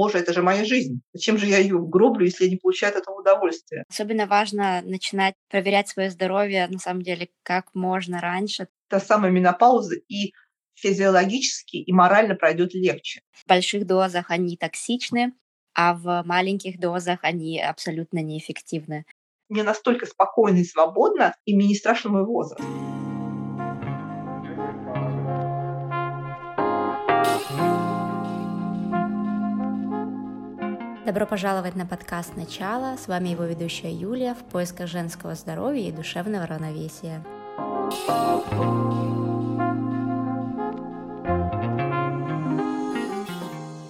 боже, это же моя жизнь. Зачем же я ее гроблю, если я не получаю от этого удовольствия? Особенно важно начинать проверять свое здоровье, на самом деле, как можно раньше. Та самая менопауза и физиологически и морально пройдет легче. В больших дозах они токсичны, а в маленьких дозах они абсолютно неэффективны. Мне настолько спокойно и свободно, и мне не страшен мой возраст. Добро пожаловать на подкаст «Начало». С вами его ведущая Юлия в поисках женского здоровья и душевного равновесия.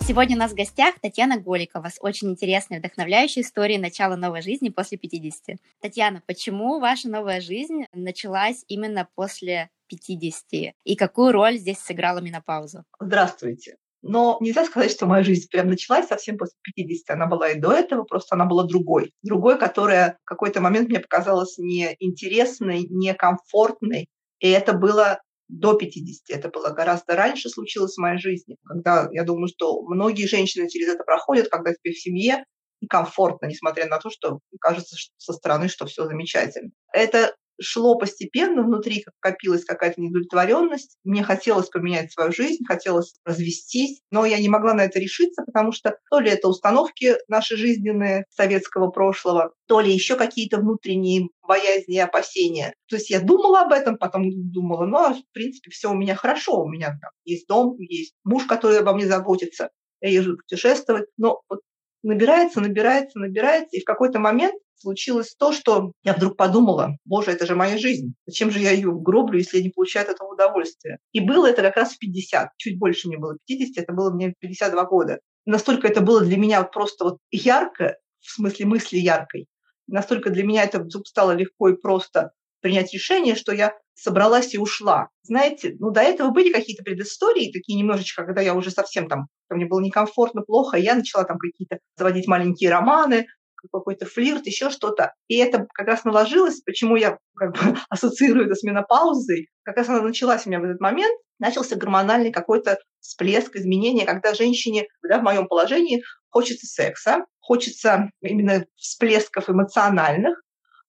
Сегодня у нас в гостях Татьяна Голикова с очень интересной, вдохновляющей историей начала новой жизни после 50. Татьяна, почему ваша новая жизнь началась именно после 50? И какую роль здесь сыграла менопауза? Здравствуйте. Но нельзя сказать, что моя жизнь прям началась совсем после 50. Она была и до этого, просто она была другой. Другой, которая в какой-то момент мне показалась неинтересной, некомфортной. И это было до 50. Это было гораздо раньше случилось в моей жизни, когда я думаю, что многие женщины через это проходят, когда тебе в семье и комфортно, несмотря на то, что кажется что со стороны, что все замечательно. Это шло постепенно, внутри копилась какая-то неудовлетворенность. Мне хотелось поменять свою жизнь, хотелось развестись, но я не могла на это решиться, потому что то ли это установки наши жизненные советского прошлого, то ли еще какие-то внутренние боязни и опасения. То есть я думала об этом, потом думала, ну, а, в принципе, все у меня хорошо, у меня там есть дом, есть муж, который обо мне заботится, я езжу путешествовать, но вот набирается, набирается, набирается, и в какой-то момент случилось то, что я вдруг подумала, боже, это же моя жизнь. Зачем же я ее гроблю, если я не получаю от этого удовольствия? И было это как раз в 50. Чуть больше мне было 50, это было мне 52 года. Настолько это было для меня просто вот ярко, в смысле мысли яркой, настолько для меня это вдруг стало легко и просто принять решение, что я собралась и ушла. Знаете, ну до этого были какие-то предыстории, такие немножечко, когда я уже совсем там, мне было некомфортно, плохо, я начала там какие-то заводить маленькие романы, какой-то флирт, еще что-то. И это как раз наложилось, почему я как бы ассоциирую это с менопаузой. Как раз она началась у меня в этот момент, начался гормональный какой-то всплеск, изменения, когда женщине да, в моем положении хочется секса, хочется именно всплесков эмоциональных,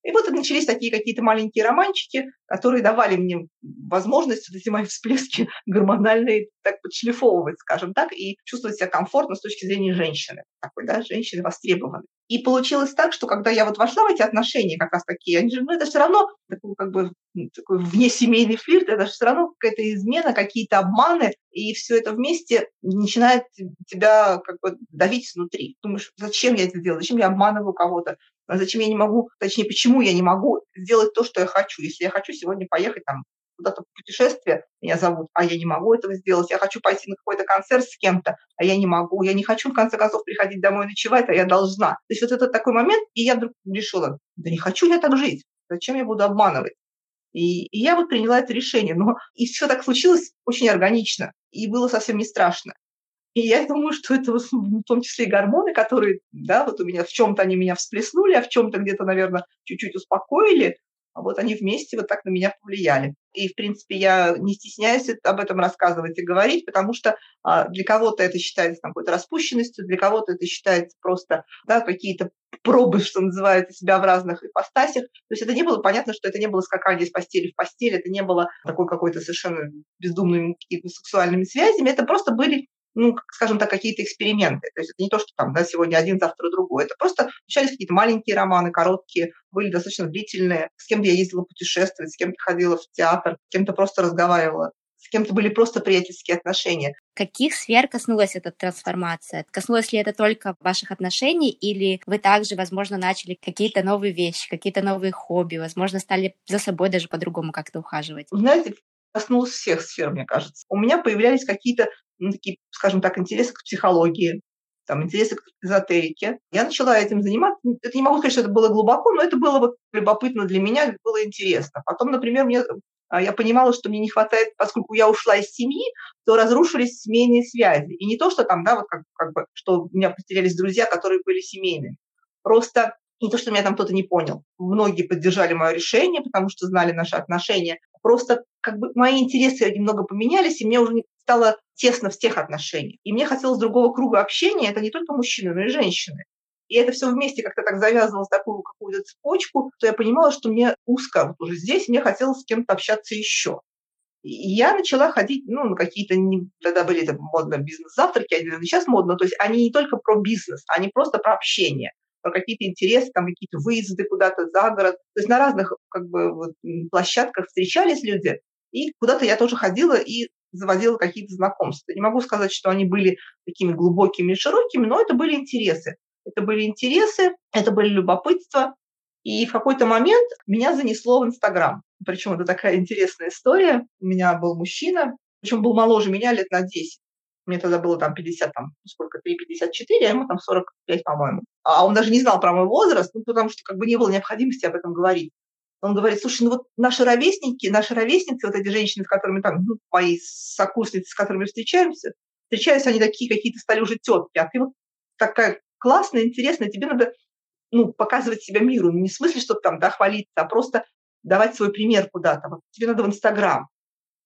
и вот начались такие какие-то маленькие романчики, которые давали мне возможность вот эти мои всплески гормональные так подшлифовывать, скажем так, и чувствовать себя комфортно с точки зрения женщины, такой, да, женщины востребованной. И получилось так, что когда я вот вошла в эти отношения, как раз такие, они же, ну, это все равно такой, как бы, такой внесемейный флирт, это же все равно какая-то измена, какие-то обманы, и все это вместе начинает тебя как бы давить изнутри. Думаешь, зачем я это делаю, зачем я обманываю кого-то, зачем я не могу, точнее, почему я не могу сделать то, что я хочу. Если я хочу сегодня поехать там куда-то в путешествие, меня зовут, а я не могу этого сделать. Я хочу пойти на какой-то концерт с кем-то, а я не могу. Я не хочу, в конце концов, приходить домой ночевать, а я должна. То есть вот это такой момент, и я вдруг решила, да не хочу я так жить. Зачем я буду обманывать? И, и я вот приняла это решение. Но и все так случилось очень органично. И было совсем не страшно. И я думаю, что это в том числе и гормоны, которые, да, вот у меня в чем-то они меня всплеснули, а в чем-то где-то, наверное, чуть-чуть успокоили, вот они вместе вот так на меня повлияли. И, в принципе, я не стесняюсь об этом рассказывать и говорить, потому что а, для кого-то это считается какой-то распущенностью, для кого-то это считается просто да, какие-то пробы, что называется, себя в разных ипостасях. То есть это не было понятно, что это не было скакание с постели в постель, это не было такой какой-то совершенно бездумными сексуальными связями, это просто были ну, скажем так, какие-то эксперименты. То есть это не то, что там, да, сегодня один, завтра другой. Это просто начались какие-то маленькие романы, короткие, были достаточно длительные. С кем-то я ездила путешествовать, с кем-то ходила в театр, с кем-то просто разговаривала с кем-то были просто приятельские отношения. Каких сфер коснулась эта трансформация? Коснулась ли это только ваших отношений, или вы также, возможно, начали какие-то новые вещи, какие-то новые хобби, возможно, стали за собой даже по-другому как-то ухаживать? Знаете, коснулась всех сфер, мне кажется. У меня появлялись какие-то ну, такие, скажем так, интересы к психологии, там, интересы к эзотерике. Я начала этим заниматься. Это не могу сказать, что это было глубоко, но это было вот любопытно для меня, было интересно. Потом, например, мне а, я понимала, что мне не хватает, поскольку я ушла из семьи, то разрушились семейные связи. И не то, что там, да, вот как, как бы, что у меня потерялись друзья, которые были семейными. Просто Не то, что меня там кто-то не понял. Многие поддержали мое решение, потому что знали наши отношения. Просто как бы мои интересы немного поменялись, и мне уже стало тесно в тех отношениях. И мне хотелось другого круга общения. Это не только мужчины, но и женщины. И это все вместе как-то так завязывалось такую какую-то цепочку, что я понимала, что мне узко вот уже здесь, мне хотелось с кем-то общаться еще. И я начала ходить, ну, на какие-то, тогда были это модно бизнес-завтраки, а сейчас модно, то есть они не только про бизнес, они просто про общение про какие-то интересы, там какие-то выезды куда-то за город. То есть на разных как бы вот, площадках встречались люди, и куда-то я тоже ходила и заводила какие-то знакомства. Не могу сказать, что они были такими глубокими и широкими, но это были интересы. Это были интересы, это были любопытства. И в какой-то момент меня занесло в Инстаграм. Причем это такая интересная история. У меня был мужчина, причем был моложе меня лет на 10. Мне тогда было там 50, там, сколько, 3,54, а ему там 45, по-моему. А он даже не знал про мой возраст, ну, потому что как бы не было необходимости об этом говорить. Он говорит, слушай, ну вот наши ровесники, наши ровесницы, вот эти женщины, с которыми там, ну, мои сокурсницы, с которыми встречаемся, встречаются они такие какие-то стали уже тетки, а ты вот такая классная, интересная, тебе надо ну, показывать себя миру, не в смысле, чтобы там, да, хвалиться, а просто давать свой пример куда-то. Вот тебе надо в Инстаграм.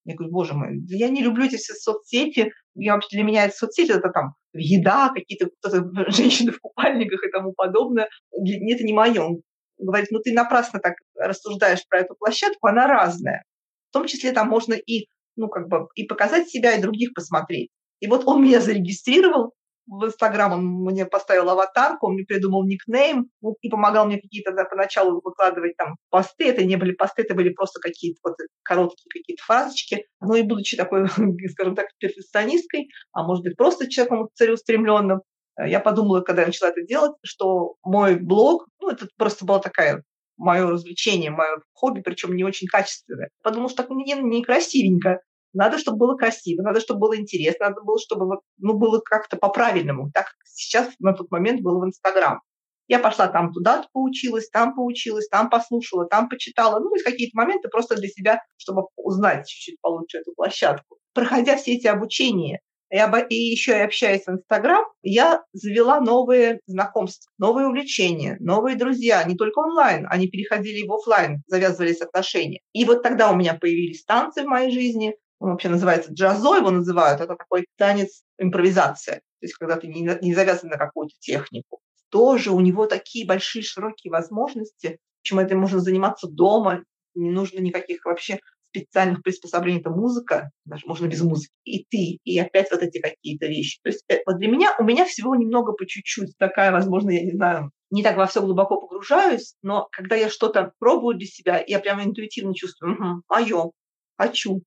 Я говорю, боже мой, я не люблю эти все соцсети. Я вообще для меня соцсети это там еда, какие-то женщины в купальниках и тому подобное. Для, это не мое. Он говорит, ну ты напрасно так рассуждаешь про эту площадку, она разная. В том числе там можно и, ну, как бы, и показать себя, и других посмотреть. И вот он меня зарегистрировал, в Инстаграм он мне поставил аватарку, он мне придумал никнейм ну, и помогал мне какие-то да, поначалу выкладывать там посты. Это не были посты, это были просто какие-то вот короткие какие-то фразочки. Ну и будучи такой, скажем так, перфекционисткой, а может быть просто человеком целеустремленным, э, я подумала, когда я начала это делать, что мой блог, ну это просто была такая мое развлечение, мое хобби, причем не очень качественное. Потому что так некрасивенько. Надо, чтобы было красиво, надо, чтобы было интересно, надо было, чтобы ну, было как-то по-правильному, так как сейчас на тот момент было в Инстаграм. Я пошла там туда поучилась, там поучилась, там послушала, там почитала. Ну, есть какие-то моменты просто для себя, чтобы узнать чуть-чуть получше эту площадку. Проходя все эти обучения, и, об, и еще и общаясь в Инстаграм, я завела новые знакомства, новые увлечения, новые друзья, не только онлайн, они переходили в офлайн, завязывались отношения. И вот тогда у меня появились танцы в моей жизни, он вообще называется джазо, его называют, это такой танец импровизация, то есть когда ты не, не завязан на какую-то технику. Тоже у него такие большие широкие возможности, чем это можно заниматься дома, не нужно никаких вообще специальных приспособлений, это музыка, даже можно без музыки, и ты, и опять вот эти какие-то вещи. То есть э, вот для меня, у меня всего немного по чуть-чуть такая, возможно, я не знаю, не так во все глубоко погружаюсь, но когда я что-то пробую для себя, я прямо интуитивно чувствую, угу, мое, хочу,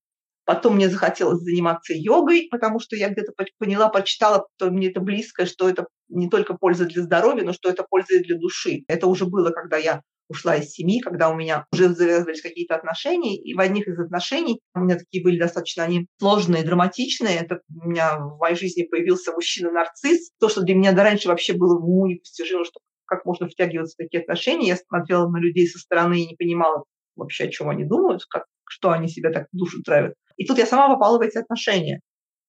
Потом мне захотелось заниматься йогой, потому что я где-то поняла, прочитала, что мне это близко, что это не только польза для здоровья, но что это польза и для души. Это уже было, когда я ушла из семьи, когда у меня уже завязывались какие-то отношения, и в одних из отношений у меня такие были достаточно они сложные, драматичные. Это у меня в моей жизни появился мужчина-нарцисс. То, что для меня до раньше вообще было в уму непостижимо, что как можно втягиваться в такие отношения. Я смотрела на людей со стороны и не понимала вообще, о чем они думают, как, что они себя так душу травят. И тут я сама попала в эти отношения.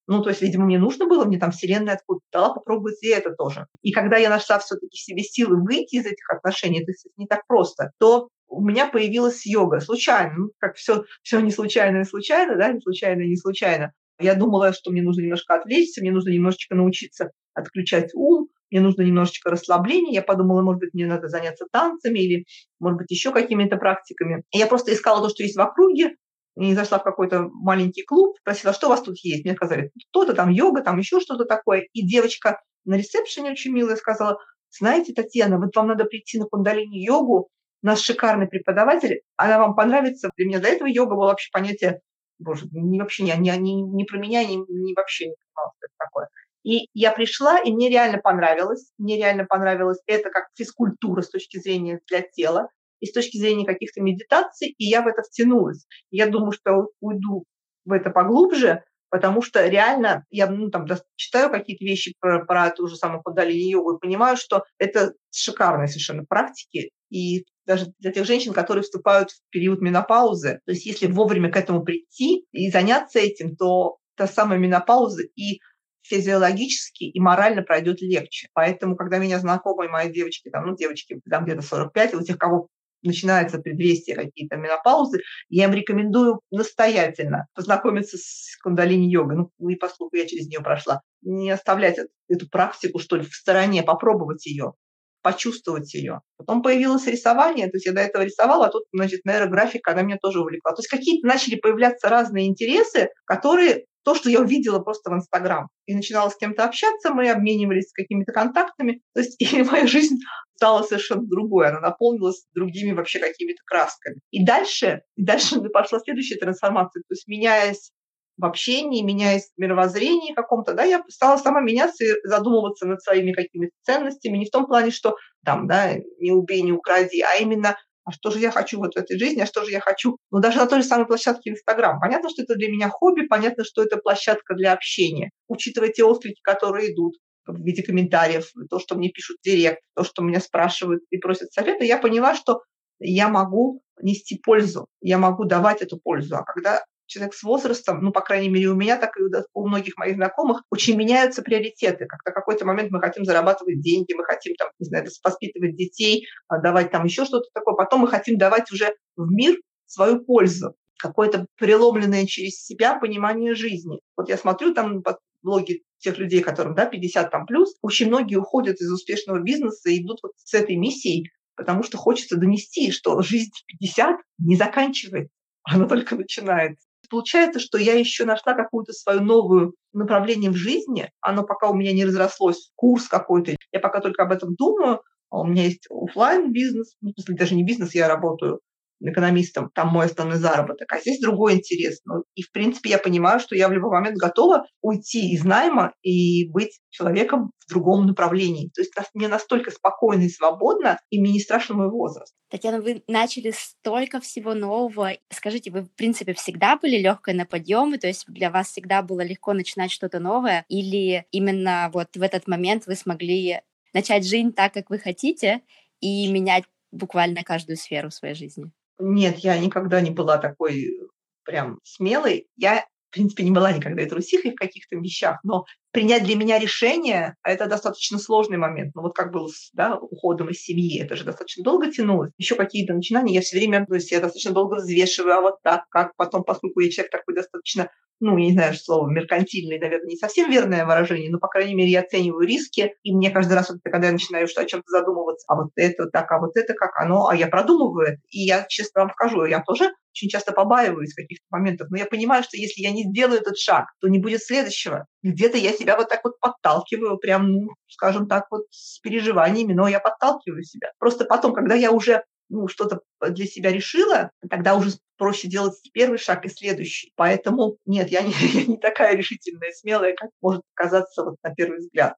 Ну, то есть, видимо, мне нужно было, мне там вселенная откуда дала попробовать и это тоже. И когда я нашла все-таки себе силы выйти из этих отношений, это не так просто, то у меня появилась йога случайно. Ну, как все, все не случайно и случайно, да, не случайно и не случайно. Я думала, что мне нужно немножко отвлечься, мне нужно немножечко научиться отключать ум, мне нужно немножечко расслабления. Я подумала, может быть, мне надо заняться танцами или, может быть, еще какими-то практиками. Я просто искала то, что есть в округе, и зашла в какой-то маленький клуб, спросила, что у вас тут есть. Мне сказали, кто-то там йога, там еще что-то такое. И девочка на ресепшене очень милая сказала, знаете, Татьяна, вот вам надо прийти на кундалини-йогу, у нас шикарный преподаватель, она вам понравится. Для меня до этого йога было вообще понятие, боже, не, вообще не, не, не, не про меня, не, не вообще не понимала, что это такое. И я пришла, и мне реально понравилось. Мне реально понравилось это как физкультура с точки зрения для тела и с точки зрения каких-то медитаций, и я в это втянулась. Я думаю, что уйду в это поглубже, потому что реально я ну, там, читаю какие-то вещи про, про ту же самую кундалини йогу и понимаю, что это шикарные совершенно практики, и даже для тех женщин, которые вступают в период менопаузы. То есть если вовремя к этому прийти и заняться этим, то та самая менопауза и физиологически и морально пройдет легче. Поэтому, когда меня знакомые мои девочки, там, ну, девочки, там где-то 45, у тех, кого начинается предвестие какие-то менопаузы, я им рекомендую настоятельно познакомиться с кундалини-йогой. Ну, и поскольку я через нее прошла, не оставлять эту практику, что ли, в стороне, попробовать ее, почувствовать ее. Потом появилось рисование, то есть я до этого рисовала, а тут, значит, нейрографика, она меня тоже увлекла. То есть какие-то начали появляться разные интересы, которые то, что я увидела просто в Инстаграм. И начинала с кем-то общаться, мы обменивались какими-то контактами. То есть и моя жизнь стала совершенно другой, она наполнилась другими вообще какими-то красками. И дальше, и дальше пошла следующая трансформация. То есть меняясь в общении, меняясь в мировоззрении каком-то, да, я стала сама меняться и задумываться над своими какими-то ценностями, не в том плане, что там, да, не убей, не укради, а именно а что же я хочу вот в этой жизни, а что же я хочу, ну, даже на той же самой площадке Инстаграм. Понятно, что это для меня хобби, понятно, что это площадка для общения. Учитывая те отклики, которые идут в виде комментариев, то, что мне пишут в директ, то, что меня спрашивают и просят совета, я поняла, что я могу нести пользу, я могу давать эту пользу. А когда человек с возрастом, ну, по крайней мере, у меня, так и у многих моих знакомых, очень меняются приоритеты. Как на какой-то момент мы хотим зарабатывать деньги, мы хотим, там, не знаю, воспитывать детей, а, давать там еще что-то такое. Потом мы хотим давать уже в мир свою пользу какое-то преломленное через себя понимание жизни. Вот я смотрю там под блоги тех людей, которым да, 50 там плюс, очень многие уходят из успешного бизнеса и идут вот с этой миссией, потому что хочется донести, что жизнь в 50 не заканчивается, она только начинается. Получается, что я еще нашла какую-то свою новую направление в жизни. Оно пока у меня не разрослось, курс какой-то. Я пока только об этом думаю. А у меня есть офлайн бизнес, ну, в смысле, даже не бизнес, я работаю экономистом, там мой основной заработок, а здесь другой интерес. Ну, и, в принципе, я понимаю, что я в любой момент готова уйти из найма и быть человеком в другом направлении. То есть мне настолько спокойно и свободно, и мне не страшен мой возраст. Татьяна, вы начали столько всего нового. Скажите, вы, в принципе, всегда были легкой на подъемы, то есть для вас всегда было легко начинать что-то новое, или именно вот в этот момент вы смогли начать жизнь так, как вы хотите, и менять буквально каждую сферу своей жизни? Нет, я никогда не была такой э, прям смелой. Я, в принципе, не была никогда и трусихой в каких-то вещах, но принять для меня решение, а это достаточно сложный момент. Ну вот как было с да, уходом из семьи, это же достаточно долго тянулось. Еще какие-то начинания, я все время, то есть я достаточно долго взвешиваю, а вот так, как потом, поскольку я человек такой достаточно ну, я не знаю, слово меркантильный, наверное, не совсем верное выражение, но, по крайней мере, я оцениваю риски, и мне каждый раз, вот, когда я начинаю что, о чем-то задумываться, а вот это так, а вот это как оно, а я продумываю и я честно вам скажу, я тоже очень часто побаиваюсь каких-то моментов, но я понимаю, что если я не сделаю этот шаг, то не будет следующего. Где-то я себя вот так вот подталкиваю, прям, ну, скажем так, вот с переживаниями, но я подталкиваю себя. Просто потом, когда я уже ну, что-то для себя решила, тогда уже проще делать первый шаг и следующий. Поэтому нет, я не, я не такая решительная, смелая, как может казаться вот на первый взгляд.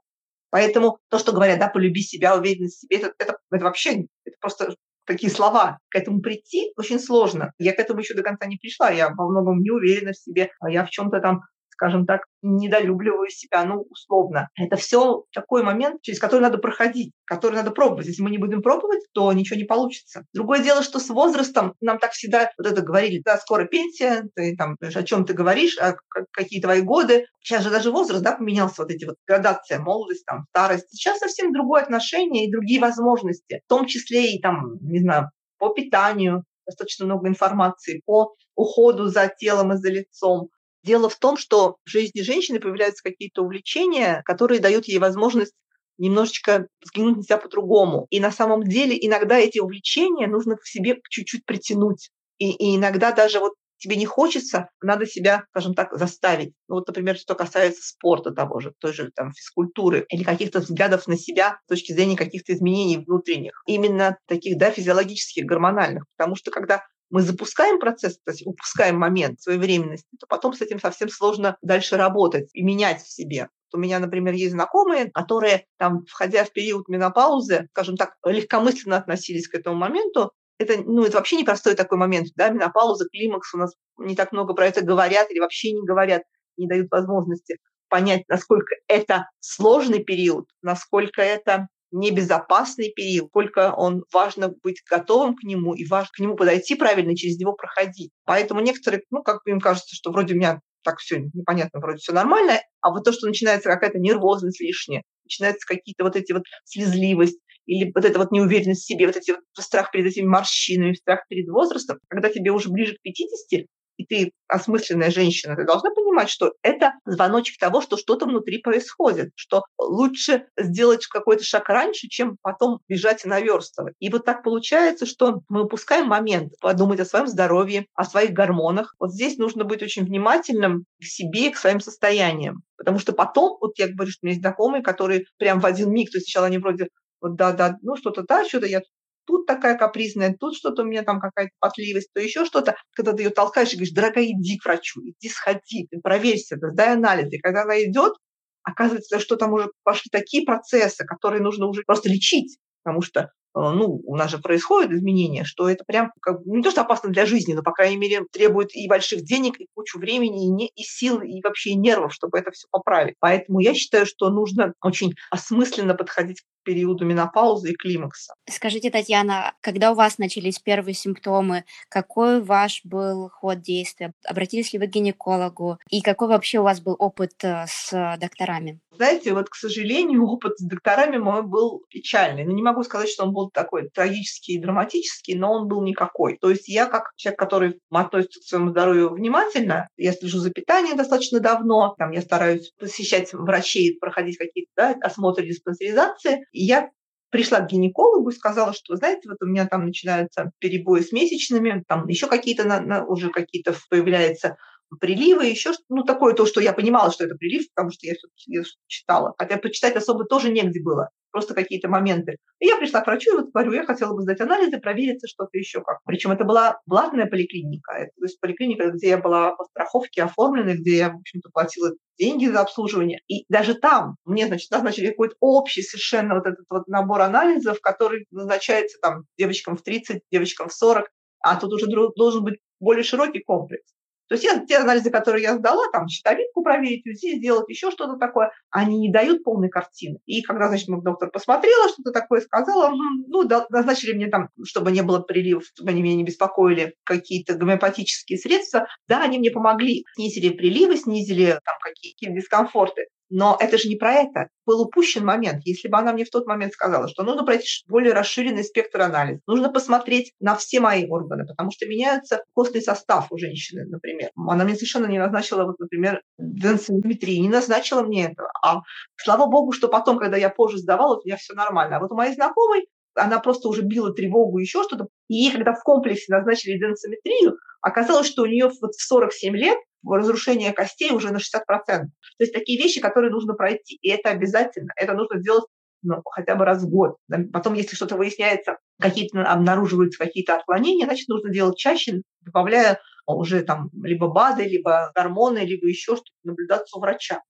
Поэтому то, что говорят, да, полюби себя, уверенность в себе, это, это, это вообще это просто такие слова. К этому прийти очень сложно. Я к этому еще до конца не пришла. Я во многом не уверена в себе. а Я в чем-то там скажем так, недолюбливаю себя, ну, условно. Это все такой момент, через который надо проходить, который надо пробовать. Если мы не будем пробовать, то ничего не получится. Другое дело, что с возрастом нам так всегда вот это говорили, да, скоро пенсия, ты там, о чем ты говоришь, а какие твои годы. Сейчас же даже возраст, да, поменялся, вот эти вот градация, молодость, там, старость. Сейчас совсем другое отношение и другие возможности, в том числе и там, не знаю, по питанию, достаточно много информации по уходу за телом и за лицом, Дело в том, что в жизни женщины появляются какие-то увлечения, которые дают ей возможность немножечко взглянуть на себя по-другому. И на самом деле иногда эти увлечения нужно к себе чуть-чуть притянуть. И, и иногда даже вот тебе не хочется, надо себя, скажем так, заставить. Ну, вот, например, что касается спорта того же, той же там физкультуры или каких-то взглядов на себя с точки зрения каких-то изменений внутренних. Именно таких, да, физиологических, гормональных. Потому что когда мы запускаем процесс, то есть упускаем момент своевременности, то потом с этим совсем сложно дальше работать и менять в себе. У меня, например, есть знакомые, которые, там, входя в период менопаузы, скажем так, легкомысленно относились к этому моменту. Это, ну, это вообще непростой такой момент, да, менопауза, климакс, у нас не так много про это говорят или вообще не говорят, не дают возможности понять, насколько это сложный период, насколько это небезопасный период, сколько он важно быть готовым к нему и важно к нему подойти правильно, через него проходить. Поэтому некоторые, ну, как бы им кажется, что вроде у меня так все непонятно, вроде все нормально, а вот то, что начинается какая-то нервозность лишняя, начинаются какие-то вот эти вот слезливость, или вот эта вот неуверенность в себе, вот эти вот страх перед этими морщинами, страх перед возрастом, когда тебе уже ближе к 50, и ты осмысленная женщина, ты должна понимать, что это звоночек того, что что-то внутри происходит, что лучше сделать какой-то шаг раньше, чем потом бежать и наверстывать. И вот так получается, что мы упускаем момент подумать о своем здоровье, о своих гормонах. Вот здесь нужно быть очень внимательным к себе и к своим состояниям. Потому что потом, вот я говорю, что у меня есть знакомые, которые прям в один миг, то есть сначала они вроде вот да, да, ну что-то да, что-то я тут такая капризная, тут что-то у меня там какая-то потливость, то еще что-то. Когда ты ее толкаешь и говоришь, дорогая, иди к врачу, иди сходи, проверься, сдай анализы. И когда она идет, оказывается, что там уже пошли такие процессы, которые нужно уже просто лечить, потому что э, ну, у нас же происходят изменения, что это прям как, ну, не то, что опасно для жизни, но, по крайней мере, требует и больших денег, и кучу времени, и, не, и сил, и вообще и нервов, чтобы это все поправить. Поэтому я считаю, что нужно очень осмысленно подходить периоду менопаузы и климакса. Скажите, Татьяна, когда у вас начались первые симптомы, какой ваш был ход действия? Обратились ли вы к гинекологу? И какой вообще у вас был опыт э, с докторами? Знаете, вот, к сожалению, опыт с докторами мой был печальный. Ну, не могу сказать, что он был такой трагический и драматический, но он был никакой. То есть я, как человек, который относится к своему здоровью внимательно, я слежу за питанием достаточно давно, там, я стараюсь посещать врачей, проходить какие-то да, осмотры диспансеризации, и я пришла к гинекологу и сказала, что, знаете, вот у меня там начинаются перебои с месячными, там еще какие-то на, на, уже какие-то появляются приливы, еще ну, такое то, что я понимала, что это прилив, потому что я все читала. Хотя почитать особо тоже негде было просто какие-то моменты. И я пришла к врачу и вот говорю, я хотела бы сдать анализы, провериться что-то еще как. Причем это была платная поликлиника, это, то есть поликлиника, где я была по страховке оформлена, где я, в общем-то, платила деньги за обслуживание. И даже там мне, значит, назначили какой-то общий совершенно вот этот вот набор анализов, который назначается там девочкам в 30, девочкам в 40, а тут уже должен быть более широкий комплекс. То есть я, те анализы, которые я сдала, там щитовидку проверить, УЗИ сделать, еще что-то такое, они не дают полной картины. И когда, значит, доктор посмотрела, что-то такое сказала, ну, назначили мне там, чтобы не было приливов, чтобы они меня не беспокоили, какие-то гомеопатические средства. Да, они мне помогли. Снизили приливы, снизили там какие-то дискомфорты. Но это же не про это. Был упущен момент. Если бы она мне в тот момент сказала, что нужно пройти более расширенный спектр анализа, нужно посмотреть на все мои органы, потому что меняется костный состав у женщины, например. Она мне совершенно не назначила, вот, например, денсиметрии, не назначила мне этого. А слава богу, что потом, когда я позже сдавала, у меня все нормально. А вот у моей знакомой она просто уже била тревогу, еще что-то. И ей, когда в комплексе назначили денсометрию, оказалось, что у нее вот в 47 лет разрушение костей уже на 60%. То есть такие вещи, которые нужно пройти, и это обязательно. Это нужно сделать ну, хотя бы раз в год. Потом, если что-то выясняется, какие-то обнаруживаются какие-то отклонения, значит, нужно делать чаще, добавляя уже там либо БАДы, либо гормоны, либо еще что-то, наблюдаться у врача.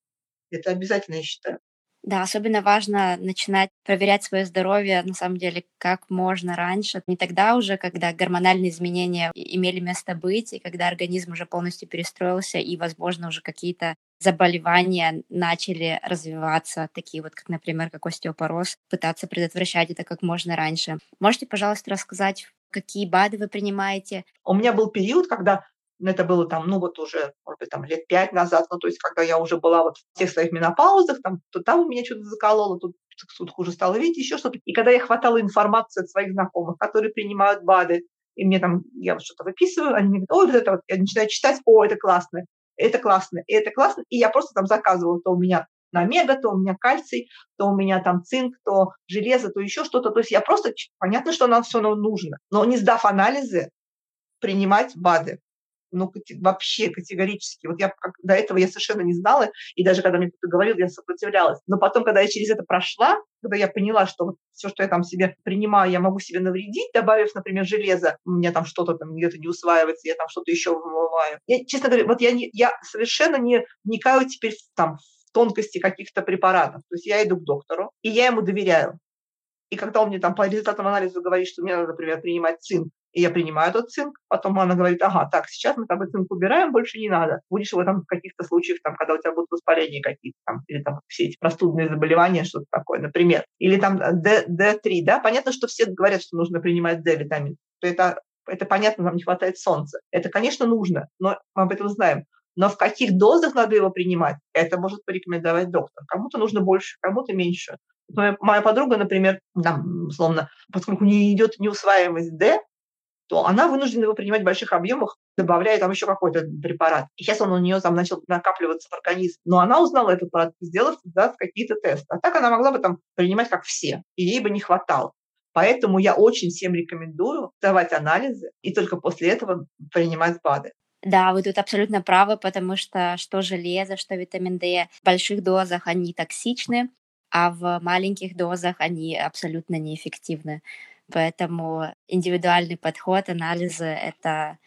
Это обязательно, я считаю. Да, особенно важно начинать проверять свое здоровье, на самом деле, как можно раньше. Не тогда уже, когда гормональные изменения имели место быть, и когда организм уже полностью перестроился, и, возможно, уже какие-то заболевания начали развиваться, такие вот, как, например, как остеопороз, пытаться предотвращать это как можно раньше. Можете, пожалуйста, рассказать, какие БАДы вы принимаете? У меня был период, когда это было там, ну вот уже, может быть, там лет пять назад, ну то есть когда я уже была вот в тех своих менопаузах, там, то там у меня что-то закололо, тут суд хуже стало видеть, еще что-то. И когда я хватала информацию от своих знакомых, которые принимают БАДы, и мне там, я вот что-то выписываю, они мне говорят, ой, вот это вот, я начинаю читать, о, это классно, это классно, это классно, и я просто там заказывала, то у меня на омега, то у меня кальций, то у меня там цинк, то железо, то еще что-то. То есть я просто, понятно, что нам все нужно, но не сдав анализы, принимать БАДы ну, вообще категорически. Вот я как, до этого я совершенно не знала, и даже когда мне кто-то говорил, я сопротивлялась. Но потом, когда я через это прошла, когда я поняла, что вот все, что я там себе принимаю, я могу себе навредить, добавив, например, железо, у меня там что-то там где-то не усваивается, я там что-то еще вымываю. Я, честно говоря, вот я, не, я совершенно не вникаю теперь там в тонкости каких-то препаратов. То есть я иду к доктору, и я ему доверяю. И когда он мне там по результатам анализа говорит, что мне надо, например, принимать цинк, и я принимаю этот цинк, потом она говорит, ага, так, сейчас мы тобой цинк убираем, больше не надо. Будешь в этом в каких-то случаях, там, когда у тебя будут воспаления какие-то, там, или там все эти простудные заболевания, что-то такое, например. Или там D, D3, да, понятно, что все говорят, что нужно принимать D-витамин, то это, это понятно, нам не хватает солнца. Это, конечно, нужно, но мы об этом знаем. Но в каких дозах надо его принимать, это может порекомендовать доктор. Кому-то нужно больше, кому-то меньше. Моя подруга, например, там, условно, поскольку у нее идет неусваиваемость D, то она вынуждена его принимать в больших объемах, добавляя там еще какой-то препарат. И сейчас он у нее там начал накапливаться в организм. Но она узнала этот препарат, сделав да, какие-то тесты. А так она могла бы там принимать как все, и ей бы не хватало. Поэтому я очень всем рекомендую давать анализы и только после этого принимать БАДы. Да, вы тут абсолютно правы, потому что что железо, что витамин D в больших дозах они токсичны, а в маленьких дозах они абсолютно неэффективны. Поэтому индивидуальный подход, анализы — это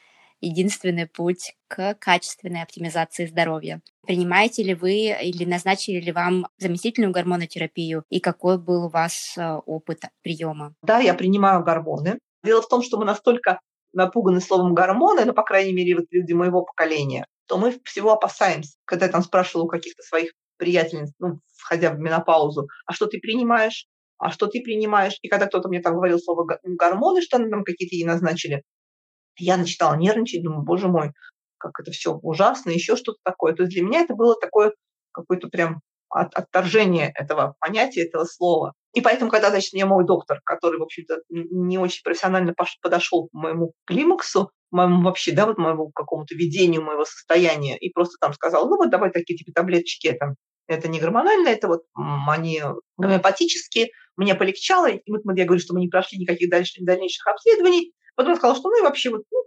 единственный путь к качественной оптимизации здоровья. Принимаете ли вы или назначили ли вам заместительную гормонотерапию и какой был у вас э, опыт приема? Да, я принимаю гормоны. Дело в том, что мы настолько напуганы словом гормоны, ну, по крайней мере, вот люди моего поколения, то мы всего опасаемся. Когда я там спрашивала у каких-то своих приятельниц, ну, входя в менопаузу, а что ты принимаешь? А что ты принимаешь? И когда кто-то мне там говорил слово гормоны, что они там какие-то ей назначили, я начинала нервничать, думаю, боже мой, как это все ужасно, еще что-то такое. То есть для меня это было такое какое-то прям от, отторжение этого понятия, этого слова. И поэтому, когда, значит, мне мой доктор, который, в общем-то, не очень профессионально подошел к моему климаксу, моему вообще, да, вот моему какому-то видению моего состояния, и просто там сказал, ну вот давай такие типа таблеточки, это, это не гормонально, это вот они гомеопатические, мне полегчало, и вот я говорю, что мы не прошли никаких дальнейших, дальнейших обследований, потом сказал, что ну и вообще вот ну,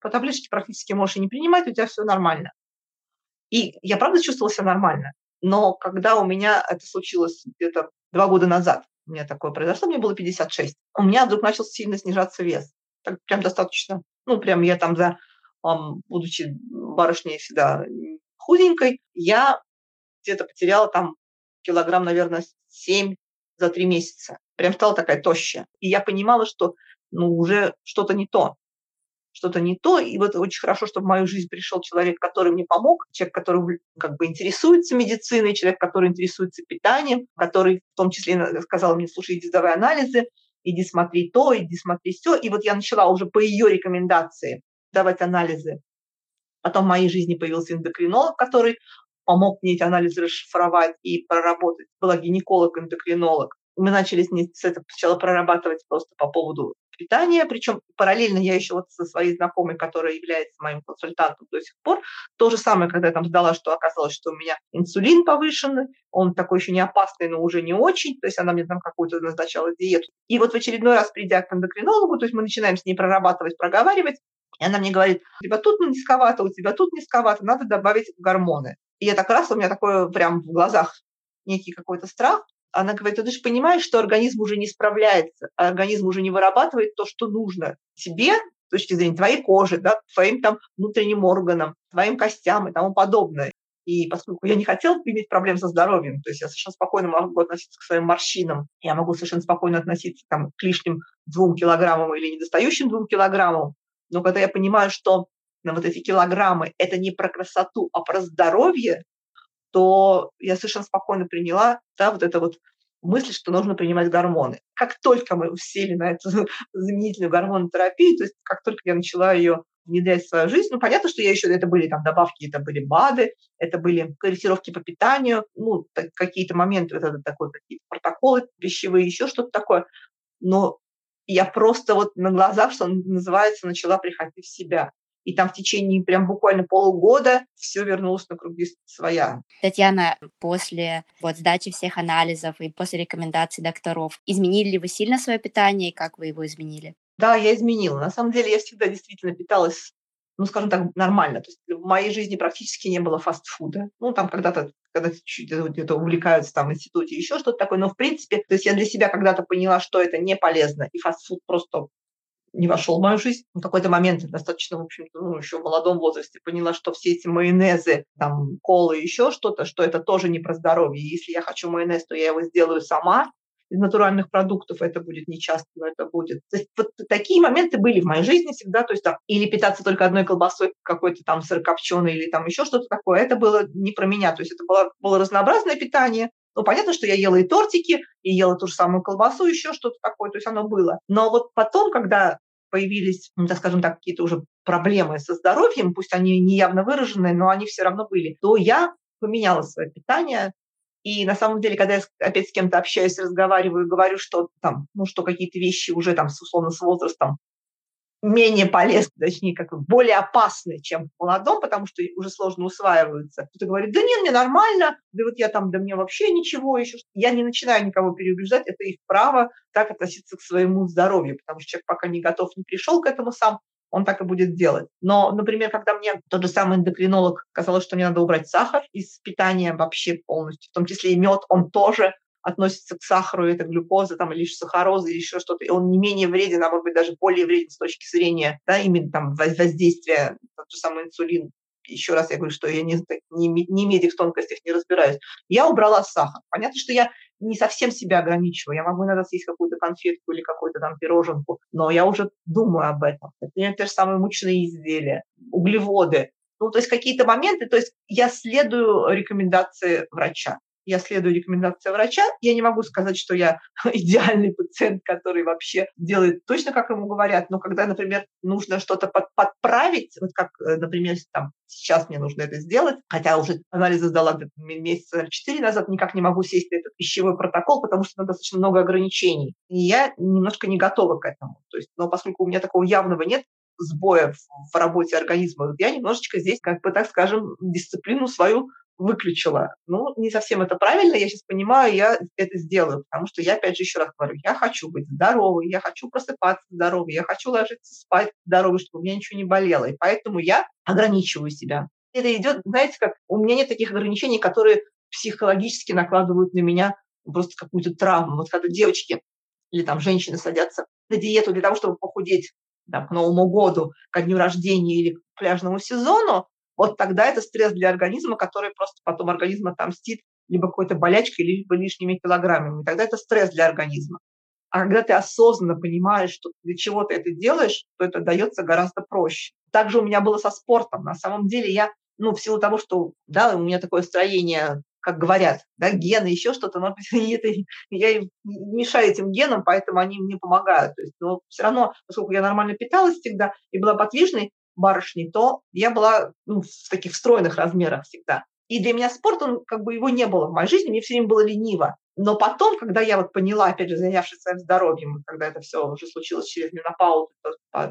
по таблеточке практически можешь и не принимать, у тебя все нормально. И я правда чувствовала себя нормально. Но когда у меня это случилось где-то два года назад, у меня такое произошло, мне было 56, у меня вдруг начал сильно снижаться вес. Так прям достаточно, ну, прям я там за, будучи барышней всегда худенькой, я где-то потеряла там килограмм, наверное, 7 за три месяца. Прям стала такая тощая. И я понимала, что ну, уже что-то не то что-то не то. И вот очень хорошо, что в мою жизнь пришел человек, который мне помог, человек, который как бы интересуется медициной, человек, который интересуется питанием, который в том числе сказал мне, слушай, иди сдавай анализы, иди смотри то, иди смотри все. И вот я начала уже по ее рекомендации давать анализы. Потом в моей жизни появился эндокринолог, который помог мне эти анализы расшифровать и проработать. Была гинеколог-эндокринолог. Мы начали с ней с этого сначала прорабатывать просто по поводу питания, причем параллельно я еще вот со своей знакомой, которая является моим консультантом до сих пор, то же самое, когда я там сдала, что оказалось, что у меня инсулин повышенный, он такой еще не опасный, но уже не очень, то есть она мне там какую-то назначала диету. И вот в очередной раз, придя к эндокринологу, то есть мы начинаем с ней прорабатывать, проговаривать, и она мне говорит, у тебя тут низковато, у тебя тут низковато, надо добавить гормоны. И я так раз, у меня такое прям в глазах некий какой-то страх, она говорит, ты же понимаешь, что организм уже не справляется, а организм уже не вырабатывает то, что нужно тебе, с точки зрения твоей кожи, да, твоим там внутренним органам, твоим костям и тому подобное. И поскольку я не хотела иметь проблем со здоровьем, то есть я совершенно спокойно могу относиться к своим морщинам, я могу совершенно спокойно относиться там, к лишним двум килограммам или недостающим двум килограммам, но когда я понимаю, что на вот эти килограммы это не про красоту, а про здоровье, то я совершенно спокойно приняла да, вот это вот мысль, что нужно принимать гормоны. Как только мы сели на эту заменительную гормонотерапию, то есть как только я начала ее внедрять в свою жизнь, ну, понятно, что я еще, это были там добавки, это были БАДы, это были корректировки по питанию, ну, какие-то моменты, это такой, какие-то протоколы пищевые, еще что-то такое, но я просто вот на глазах, что называется, начала приходить в себя и там в течение прям буквально полугода все вернулось на круги своя. Татьяна, после вот сдачи всех анализов и после рекомендаций докторов, изменили ли вы сильно свое питание и как вы его изменили? Да, я изменила. На самом деле я всегда действительно питалась ну, скажем так, нормально. То есть в моей жизни практически не было фастфуда. Ну, там когда-то, когда чуть-чуть где-то увлекаются там в институте, еще что-то такое. Но, в принципе, то есть я для себя когда-то поняла, что это не полезно, и фастфуд просто не вошел в мою жизнь. В какой-то момент, достаточно, в общем-то, ну, еще в молодом возрасте, поняла, что все эти майонезы, там, колы, еще что-то, что это тоже не про здоровье. Если я хочу майонез, то я его сделаю сама, из натуральных продуктов это будет не часто, но это будет. То есть вот такие моменты были в моей жизни всегда, то есть там или питаться только одной колбасой какой-то там сырокопченой или там еще что-то такое, это было не про меня, то есть это было, было разнообразное питание, ну, понятно, что я ела и тортики, и ела ту же самую колбасу, еще что-то такое, то есть оно было. Но вот потом, когда появились, ну, так скажем так, какие-то уже проблемы со здоровьем, пусть они не явно выраженные, но они все равно были, то я поменяла свое питание, и на самом деле, когда я опять с кем-то общаюсь, разговариваю, говорю, что там, ну, что какие-то вещи уже там, условно, с возрастом менее полезны, точнее, как более опасны, чем в молодом, потому что уже сложно усваиваются. Кто-то говорит, да нет, мне нормально, да вот я там, да мне вообще ничего еще. Я не начинаю никого переубеждать, это их право так относиться к своему здоровью, потому что человек пока не готов, не пришел к этому сам, он так и будет делать. Но, например, когда мне тот же самый эндокринолог сказал, что мне надо убрать сахар из питания вообще полностью, в том числе и мед, он тоже относится к сахару, это глюкоза там, или сахароза, или еще что-то, и он не менее вреден, а может быть даже более вреден с точки зрения да, именно там воздействия, тот же самый инсулин, еще раз я говорю, что я не, не, не медик в тонкостях не разбираюсь. Я убрала сахар. Понятно, что я не совсем себя ограничиваю. Я могу иногда съесть какую-то конфетку или какую-то там пироженку, но я уже думаю об этом. Это те же самые мучные изделия, углеводы. Ну, то есть какие-то моменты, то есть я следую рекомендации врача я следую рекомендации врача. Я не могу сказать, что я идеальный пациент, который вообще делает точно, как ему говорят. Но когда, например, нужно что-то под, подправить, вот как, э, например, там, сейчас мне нужно это сделать, хотя уже анализы сдала где-то месяца четыре назад, никак не могу сесть на этот пищевой протокол, потому что там достаточно много ограничений. И я немножко не готова к этому. То есть, но поскольку у меня такого явного нет, сбоя в работе организма, я немножечко здесь, как бы так скажем, дисциплину свою выключила. Ну, не совсем это правильно, я сейчас понимаю, я это сделаю, потому что я, опять же, еще раз говорю, я хочу быть здоровой, я хочу просыпаться здоровой, я хочу ложиться спать здоровой, чтобы у меня ничего не болело. И поэтому я ограничиваю себя. Это идет, знаете, как у меня нет таких ограничений, которые психологически накладывают на меня просто какую-то травму. Вот когда девочки или там женщины садятся на диету для того, чтобы похудеть там, к Новому году, ко дню рождения или к пляжному сезону, вот тогда это стресс для организма, который просто потом организм отомстит либо какой-то болячкой, либо лишними килограммами. И тогда это стресс для организма. А когда ты осознанно понимаешь, что для чего ты это делаешь, то это дается гораздо проще. Также у меня было со спортом. На самом деле я, ну, в силу того, что, да, у меня такое строение, как говорят, да, гены, еще что-то, но это, я мешаю этим генам, поэтому они мне помогают. То есть, но все равно, поскольку я нормально питалась всегда и была подвижной, барышней, то я была ну, в таких встроенных размерах всегда. И для меня спорт, он как бы его не было в моей жизни, мне все время было лениво. Но потом, когда я вот поняла, опять же, занявшись своим здоровьем, когда это все уже случилось через менопаузу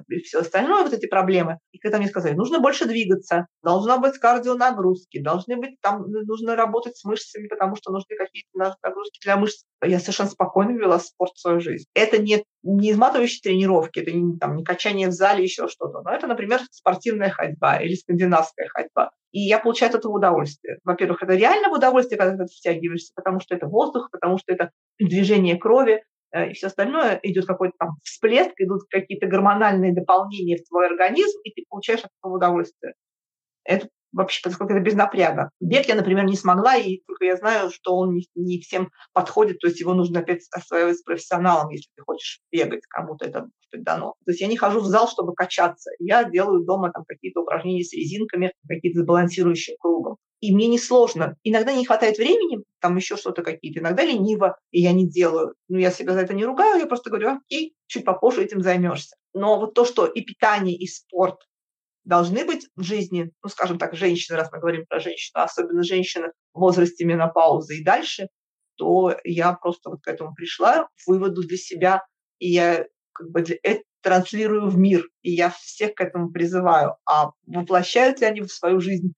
и все остальное, вот эти проблемы, и когда мне сказали, нужно больше двигаться, должна быть кардионагрузки, должны быть там, нужно работать с мышцами, потому что нужны какие-то нагрузки для мышц. Я совершенно спокойно вела спорт в свою жизнь. Это не, не изматывающие тренировки, это не, там, не качание в зале, еще что-то. Но это, например, спортивная ходьба или скандинавская ходьба. И я получаю от этого удовольствие. Во-первых, это реально удовольствие, когда ты втягиваешься, потому что это воздух, потому что это движение крови, э, и все остальное идет какой-то там всплеск, идут какие-то гормональные дополнения в твой организм, и ты получаешь от этого удовольствие. Это вообще, поскольку это без напряга. Бег я, например, не смогла, и только я знаю, что он не, всем подходит, то есть его нужно опять осваивать с профессионалом, если ты хочешь бегать, кому-то это может быть дано. То есть я не хожу в зал, чтобы качаться. Я делаю дома там какие-то упражнения с резинками, какие-то с балансирующим кругом. И мне не сложно. Иногда не хватает времени, там еще что-то какие-то, иногда лениво, и я не делаю. Но я себя за это не ругаю, я просто говорю, окей, чуть попозже этим займешься. Но вот то, что и питание, и спорт, должны быть в жизни, ну, скажем так, женщины, раз мы говорим про женщину, особенно женщины в возрасте менопаузы и дальше, то я просто вот к этому пришла, к выводу для себя, и я как бы это транслирую в мир, и я всех к этому призываю. А воплощают ли они в свою жизнь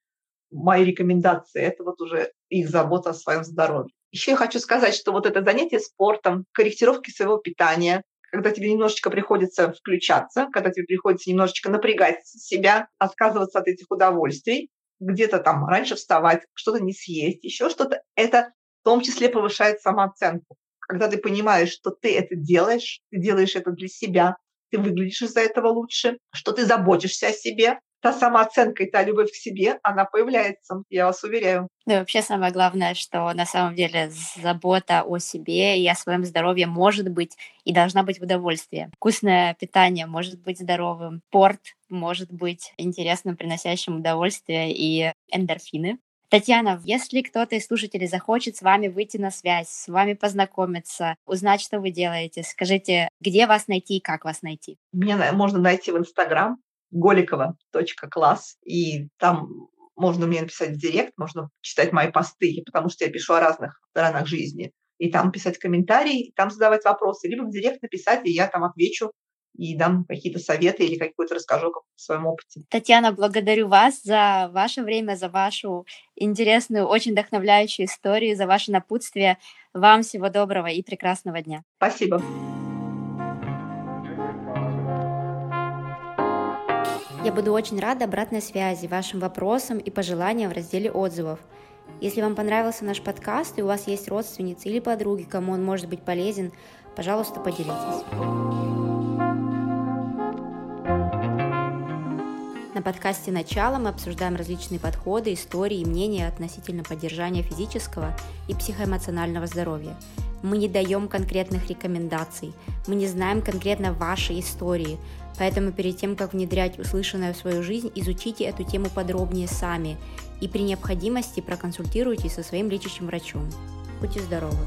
мои рекомендации, это вот уже их забота о своем здоровье. Еще я хочу сказать, что вот это занятие спортом, корректировки своего питания, когда тебе немножечко приходится включаться, когда тебе приходится немножечко напрягать себя, отказываться от этих удовольствий, где-то там раньше вставать, что-то не съесть, еще что-то, это в том числе повышает самооценку. Когда ты понимаешь, что ты это делаешь, ты делаешь это для себя, ты выглядишь из-за этого лучше, что ты заботишься о себе, та самооценка и та любовь к себе, она появляется, я вас уверяю. Да, вообще самое главное, что на самом деле забота о себе и о своем здоровье может быть и должна быть в удовольствии. Вкусное питание может быть здоровым, спорт может быть интересным, приносящим удовольствие и эндорфины. Татьяна, если кто-то из слушателей захочет с вами выйти на связь, с вами познакомиться, узнать, что вы делаете, скажите, где вас найти и как вас найти? Меня можно найти в Инстаграм голикова.класс, и там можно мне написать в директ, можно читать мои посты, потому что я пишу о разных сторонах жизни, и там писать комментарии, там задавать вопросы, либо в директ написать, и я там отвечу и дам какие-то советы или какой-то расскажу о своем опыте. Татьяна, благодарю вас за ваше время, за вашу интересную, очень вдохновляющую историю, за ваше напутствие. Вам всего доброго и прекрасного дня. Спасибо. Я буду очень рада обратной связи, вашим вопросам и пожеланиям в разделе отзывов. Если вам понравился наш подкаст и у вас есть родственницы или подруги, кому он может быть полезен, пожалуйста, поделитесь. На подкасте «Начало» мы обсуждаем различные подходы, истории и мнения относительно поддержания физического и психоэмоционального здоровья. Мы не даем конкретных рекомендаций, мы не знаем конкретно вашей истории, Поэтому перед тем, как внедрять услышанное в свою жизнь, изучите эту тему подробнее сами и при необходимости проконсультируйтесь со своим лечащим врачом. Будьте здоровы!